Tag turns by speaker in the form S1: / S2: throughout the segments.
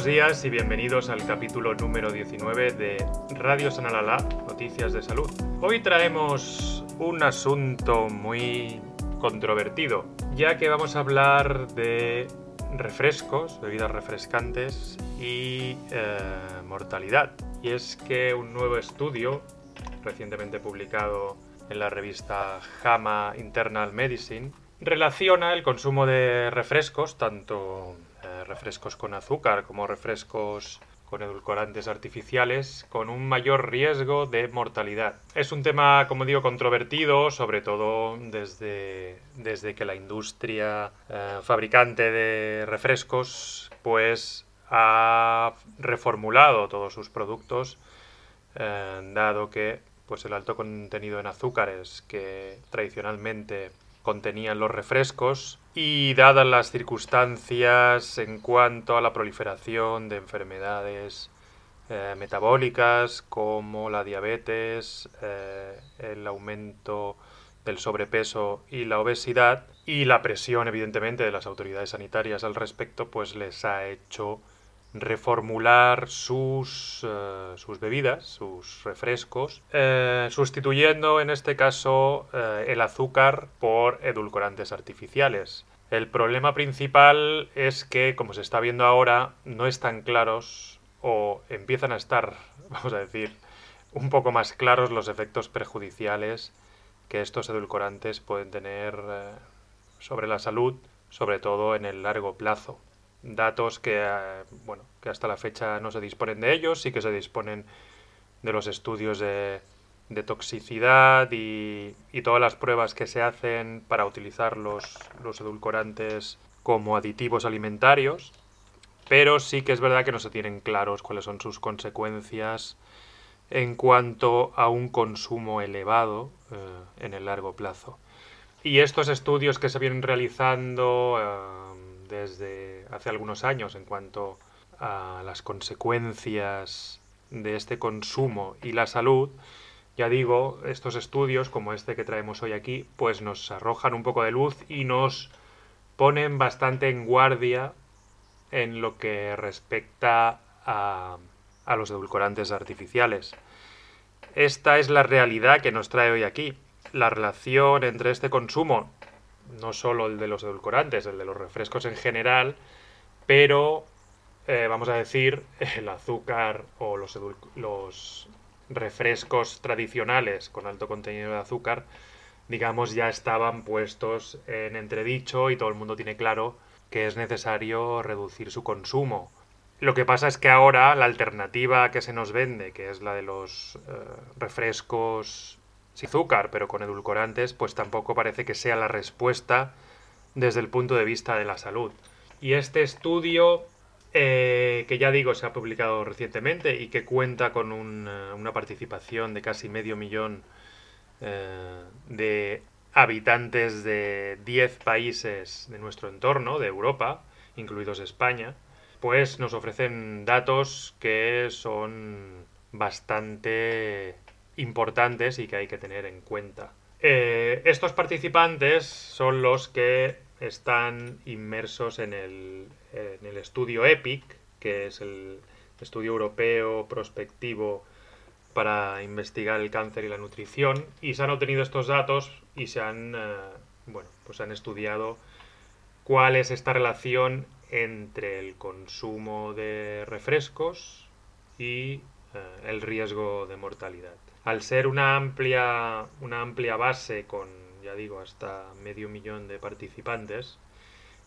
S1: Buenos días y bienvenidos al capítulo número 19 de Radio Sanalala, Noticias de Salud. Hoy traemos un asunto muy controvertido, ya que vamos a hablar de refrescos, bebidas refrescantes y eh, mortalidad. Y es que un nuevo estudio, recientemente publicado en la revista JAMA Internal Medicine, relaciona el consumo de refrescos, tanto refrescos con azúcar como refrescos con edulcorantes artificiales, con un mayor riesgo de mortalidad. Es un tema, como digo, controvertido, sobre todo desde, desde que la industria eh, fabricante de refrescos pues ha reformulado todos sus productos, eh, dado que pues el alto contenido en azúcares que tradicionalmente contenían los refrescos y dadas las circunstancias en cuanto a la proliferación de enfermedades eh, metabólicas como la diabetes, eh, el aumento del sobrepeso y la obesidad y la presión evidentemente de las autoridades sanitarias al respecto pues les ha hecho reformular sus, eh, sus bebidas, sus refrescos, eh, sustituyendo en este caso eh, el azúcar por edulcorantes artificiales. El problema principal es que, como se está viendo ahora, no están claros o empiezan a estar, vamos a decir, un poco más claros los efectos perjudiciales que estos edulcorantes pueden tener sobre la salud, sobre todo en el largo plazo datos que, eh, bueno, que hasta la fecha no se disponen de ellos, sí que se disponen de los estudios de, de toxicidad y, y, todas las pruebas que se hacen para utilizar los, los edulcorantes como aditivos alimentarios, pero sí que es verdad que no se tienen claros cuáles son sus consecuencias en cuanto a un consumo elevado eh, en el largo plazo. Y estos estudios que se vienen realizando eh, desde hace algunos años en cuanto a las consecuencias de este consumo y la salud, ya digo, estos estudios como este que traemos hoy aquí, pues nos arrojan un poco de luz y nos ponen bastante en guardia en lo que respecta a, a los edulcorantes artificiales. Esta es la realidad que nos trae hoy aquí. La relación entre este consumo no solo el de los edulcorantes, el de los refrescos en general, pero eh, vamos a decir el azúcar o los, refrescos tradicionales con alto contenido de azúcar, digamos, ya estaban puestos en entredicho y todo el mundo tiene claro que es necesario reducir su consumo. Lo que pasa es que ahora la alternativa que se nos vende, que es la de los eh, refrescos sin azúcar, pero con edulcorantes, pues tampoco parece que sea la respuesta desde el punto de vista de la salud. Y este estudio, eh, que ya digo se ha publicado recientemente y que cuenta con una participación de casi medio millón eh, de habitantes de 10 países de nuestro entorno, de Europa, incluidos España, pues nos ofrecen datos que son bastante importantes y que hay que tener en cuenta. Eh, estos participantes son los que están inmersos en el, estudio EPIC, que es el estudio europeo prospectivo para investigar el cáncer y la nutrición, y se han obtenido estos datos y se han, eh, bueno, pues han estudiado cuál es esta relación entre el consumo de refrescos y eh, el riesgo de mortalidad al ser una amplia, una amplia base con, ya digo, hasta medio millón de participantes,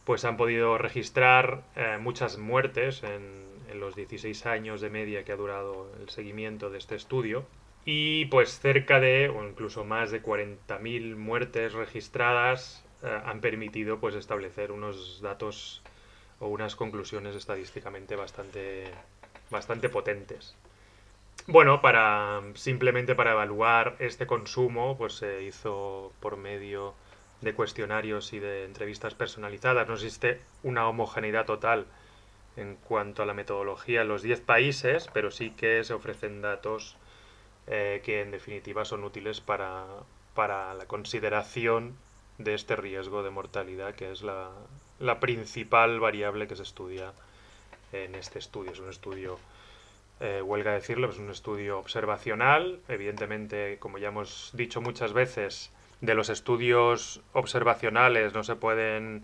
S1: pues han podido registrar eh, muchas muertes en, los 16 años de media que ha durado el seguimiento de este estudio. Y pues cerca de, o incluso más de 40.000 muertes registradas eh, han permitido pues establecer unos datos o unas conclusiones estadísticamente bastante, bastante potentes. Bueno, para simplemente para evaluar este consumo, pues se hizo por medio de cuestionarios y de entrevistas personalizadas. No existe una homogeneidad total en cuanto a la metodología en los 10 países, pero sí que se ofrecen datos eh, que en definitiva son útiles para, para, la consideración de este riesgo de mortalidad, que es la, la principal variable que se estudia en este estudio. Es un estudio, eh, huelga decirlo, es un estudio observacional. Evidentemente, como ya hemos dicho muchas veces, de los estudios observacionales no se pueden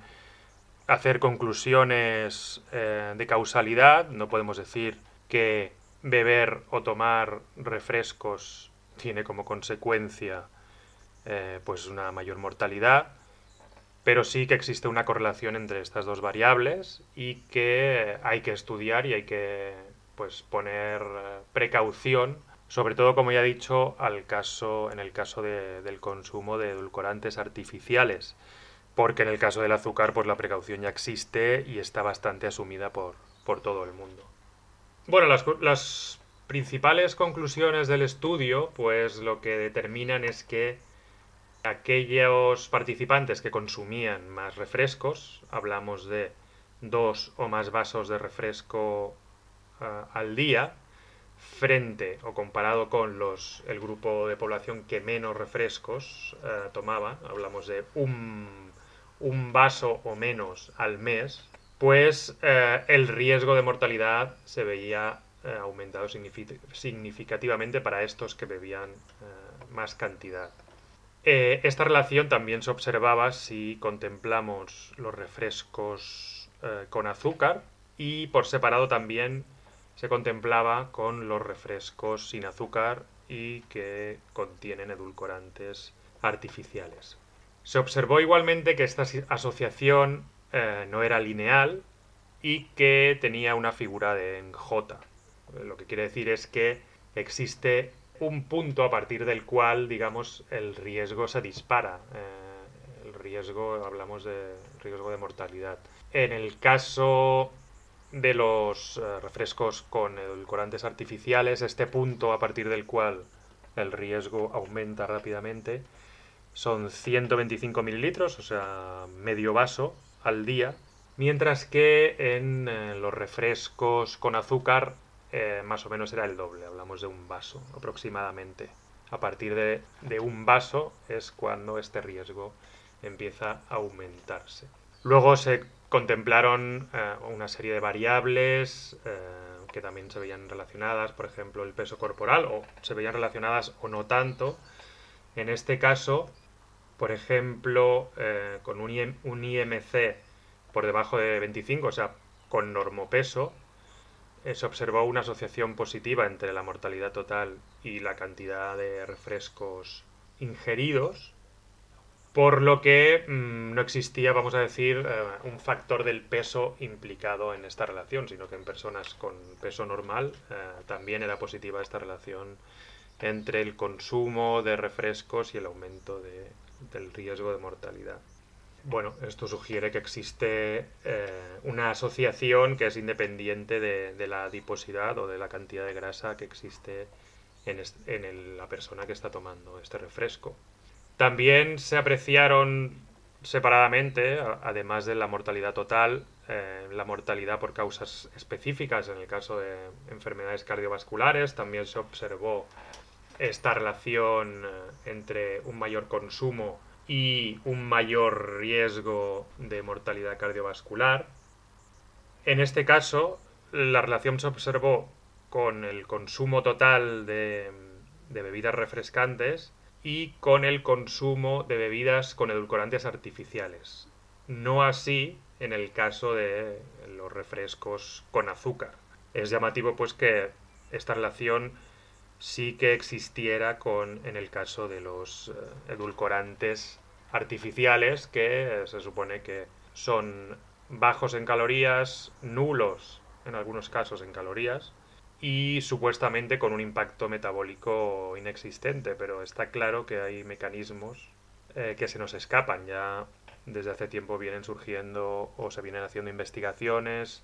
S1: hacer conclusiones eh, de causalidad. No podemos decir que beber o tomar refrescos tiene como consecuencia eh, pues una mayor mortalidad, pero sí que existe una correlación entre estas dos variables y que hay que estudiar y hay que pues poner eh, precaución, sobre todo como ya he dicho, al caso, en el caso del consumo de edulcorantes artificiales, porque en el caso del azúcar pues la precaución ya existe y está bastante asumida por, por todo el mundo. Bueno, las, las principales conclusiones del estudio, pues lo que determinan es que aquellos participantes que consumían más refrescos, hablamos de dos o más vasos de refresco al día, frente o comparado con los, el grupo de población que menos refrescos ah, tomaba, hablamos de un, un vaso o menos al mes, pues eh, el riesgo de mortalidad se veía eh, aumentado significativamente para estos que bebían eh, más cantidad. esta relación también se observaba si contemplamos los refrescos con azúcar y por separado también se contemplaba con los refrescos sin azúcar y que contienen edulcorantes artificiales. Se observó igualmente que esta asociación eh, no era lineal y que tenía una figura de en J. Lo que quiere decir es que existe un punto a partir del cual, digamos, el riesgo se dispara. Eh, el riesgo, hablamos de riesgo de mortalidad. En el caso de los eh, refrescos con edulcorantes artificiales, este punto a partir del cual el riesgo aumenta rápidamente son 125 mililitros, o sea, medio vaso al día, mientras que en eh, los refrescos con azúcar eh, más o menos era el doble, hablamos de un vaso aproximadamente. A partir de, un vaso es cuando este riesgo empieza a aumentarse. Luego se contemplaron eh, una serie de variables que también se veían relacionadas, por ejemplo el peso corporal, o se veían relacionadas o no tanto. En este caso, por ejemplo, eh, con un, IMC por debajo de 25, o sea, con normopeso, eh, se observó una asociación positiva entre la mortalidad total y la cantidad de refrescos ingeridos, por lo que mm, no existía, vamos a decir, eh, un factor del peso implicado en esta relación, sino que en personas con peso normal también era positiva esta relación entre el consumo de refrescos y el aumento de del riesgo de mortalidad. Bueno, esto sugiere que existe eh, una asociación que es independiente de, la adiposidad o de la cantidad de grasa que existe en, la persona que está tomando este refresco. También se apreciaron separadamente, además de la mortalidad total, eh, la mortalidad por causas específicas en el caso de enfermedades cardiovasculares. También se observó esta relación eh, entre un mayor consumo y un mayor riesgo de mortalidad cardiovascular. En este caso, la relación se observó con el consumo total de, bebidas refrescantes y con el consumo de bebidas con edulcorantes artificiales. No así en el caso de los refrescos con azúcar. Es llamativo pues que esta relación sí que existiera con en el caso de los eh, edulcorantes artificiales que se supone que son bajos en calorías, nulos en algunos casos en calorías y supuestamente con un impacto metabólico inexistente, pero está claro que hay mecanismos eh, que se nos escapan. Ya desde hace tiempo vienen surgiendo o se vienen haciendo investigaciones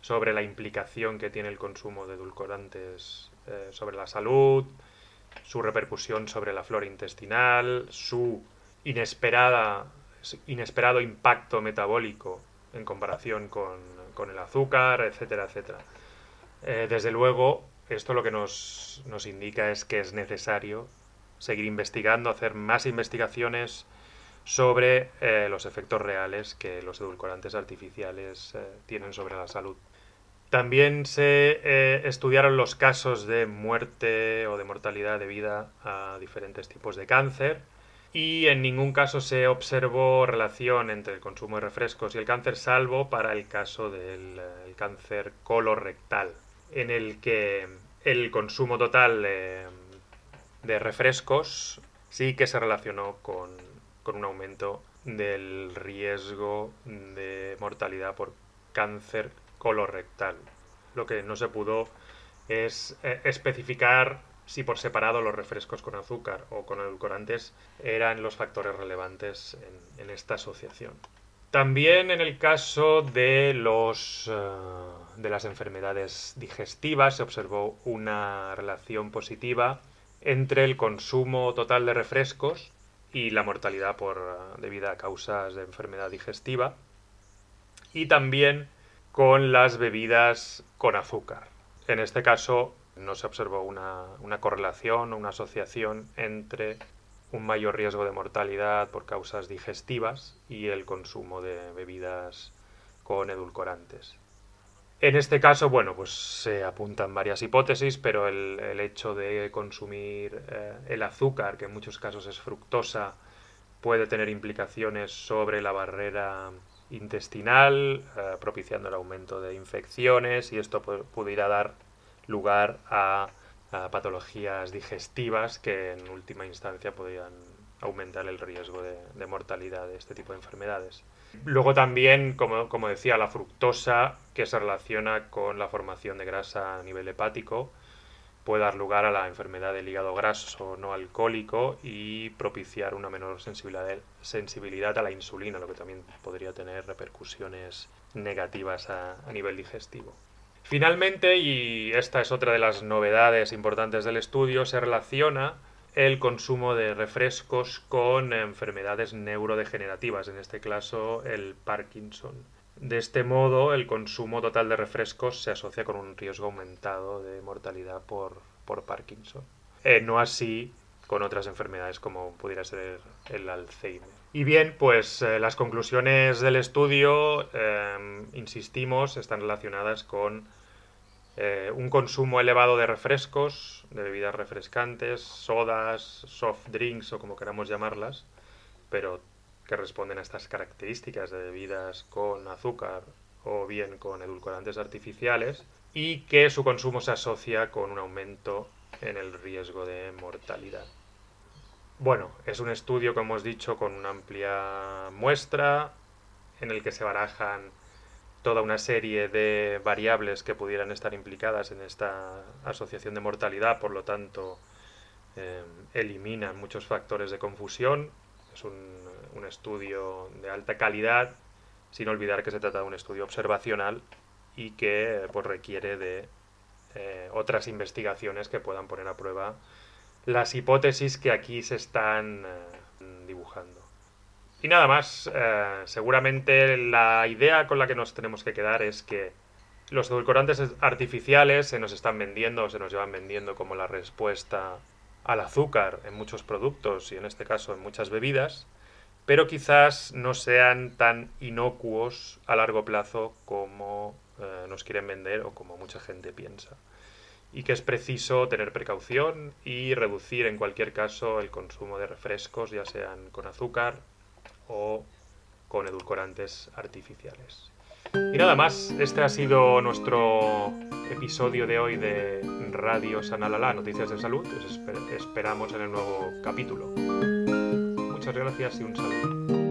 S1: sobre la implicación que tiene el consumo de edulcorantes eh, sobre la salud, su repercusión sobre la flora intestinal, su inesperada, inesperado impacto metabólico en comparación con, el azúcar, etcétera, etcétera. Eh, desde luego, esto lo que nos, nos, indica es que es necesario seguir investigando, hacer más investigaciones sobre eh, los efectos reales que los edulcorantes artificiales tienen sobre la salud. También se eh, estudiaron los casos de muerte o de mortalidad debida a diferentes tipos de cáncer y en ningún caso se observó relación entre el consumo de refrescos y el cáncer, salvo para el caso del eh, cáncer colorectal, en el que el consumo total eh, de refrescos sí que se relacionó con, con un aumento del riesgo de mortalidad por cáncer colorectal. Lo que no se pudo es eh, especificar si por separado los refrescos con azúcar o con edulcorantes eran los factores relevantes en, esta asociación. También en el caso de, los, eh, de las enfermedades digestivas se observó una relación positiva entre el consumo total de refrescos y la mortalidad por, eh, debido a causas de enfermedad digestiva y también con las bebidas con azúcar. En este caso no se observó una, una correlación o una asociación entre un mayor riesgo de mortalidad por causas digestivas y el consumo de bebidas con edulcorantes. En este caso, bueno, pues se apuntan varias hipótesis, pero el, hecho de consumir eh, el azúcar, que en muchos casos es fructosa, puede tener implicaciones sobre la barrera intestinal, eh, propiciando el aumento de infecciones y esto pudiera dar lugar a, patologías digestivas que en última instancia podrían aumentar el riesgo de, mortalidad de este tipo de enfermedades. Luego también, como, como, decía, la fructosa, que se relaciona con la formación de grasa a nivel hepático, puede dar lugar a la enfermedad del hígado graso no alcohólico y propiciar una menor sensibilidad, a la insulina, lo que también podría tener repercusiones negativas a, nivel digestivo. Finalmente, y esta es otra de las novedades importantes del estudio, se relaciona el consumo de refrescos con enfermedades neurodegenerativas, en este caso el Parkinson. De este modo, el consumo total de refrescos se asocia con un riesgo aumentado de mortalidad por, Parkinson. Eh, no así con otras enfermedades como pudiera ser el Alzheimer. Y bien, pues eh, las conclusiones del estudio, eh, insistimos, están relacionadas con un consumo elevado de refrescos, de bebidas refrescantes, sodas, soft drinks o como queramos llamarlas, pero que responden a estas características de bebidas con azúcar o bien con edulcorantes artificiales y que su consumo se asocia con un aumento en el riesgo de mortalidad. Bueno, es un estudio, como hemos dicho, con una amplia muestra en el que se barajan toda una serie de variables que pudieran estar implicadas en esta asociación de mortalidad, por lo tanto, eh, eliminan muchos factores de confusión. Es un estudio de alta calidad, sin olvidar que se trata de un estudio observacional y que pues, requiere de eh, otras investigaciones que puedan poner a prueba las hipótesis que aquí se están eh, dibujando. Y nada más, eh, seguramente la idea con la que nos tenemos que quedar es que los edulcorantes artificiales se nos están vendiendo, se nos llevan vendiendo como la respuesta al azúcar en muchos productos y en este caso en muchas bebidas, pero quizás no sean tan inocuos a largo plazo como eh, nos quieren vender o como mucha gente piensa. Y que es preciso tener precaución y reducir en cualquier caso el consumo de refrescos, ya sean con azúcar o con edulcorantes artificiales. Y nada más, este ha sido nuestro episodio de hoy de Radio Sanalala, Noticias de Salud. Os esperamos en el nuevo capítulo. Muchas gracias y un saludo.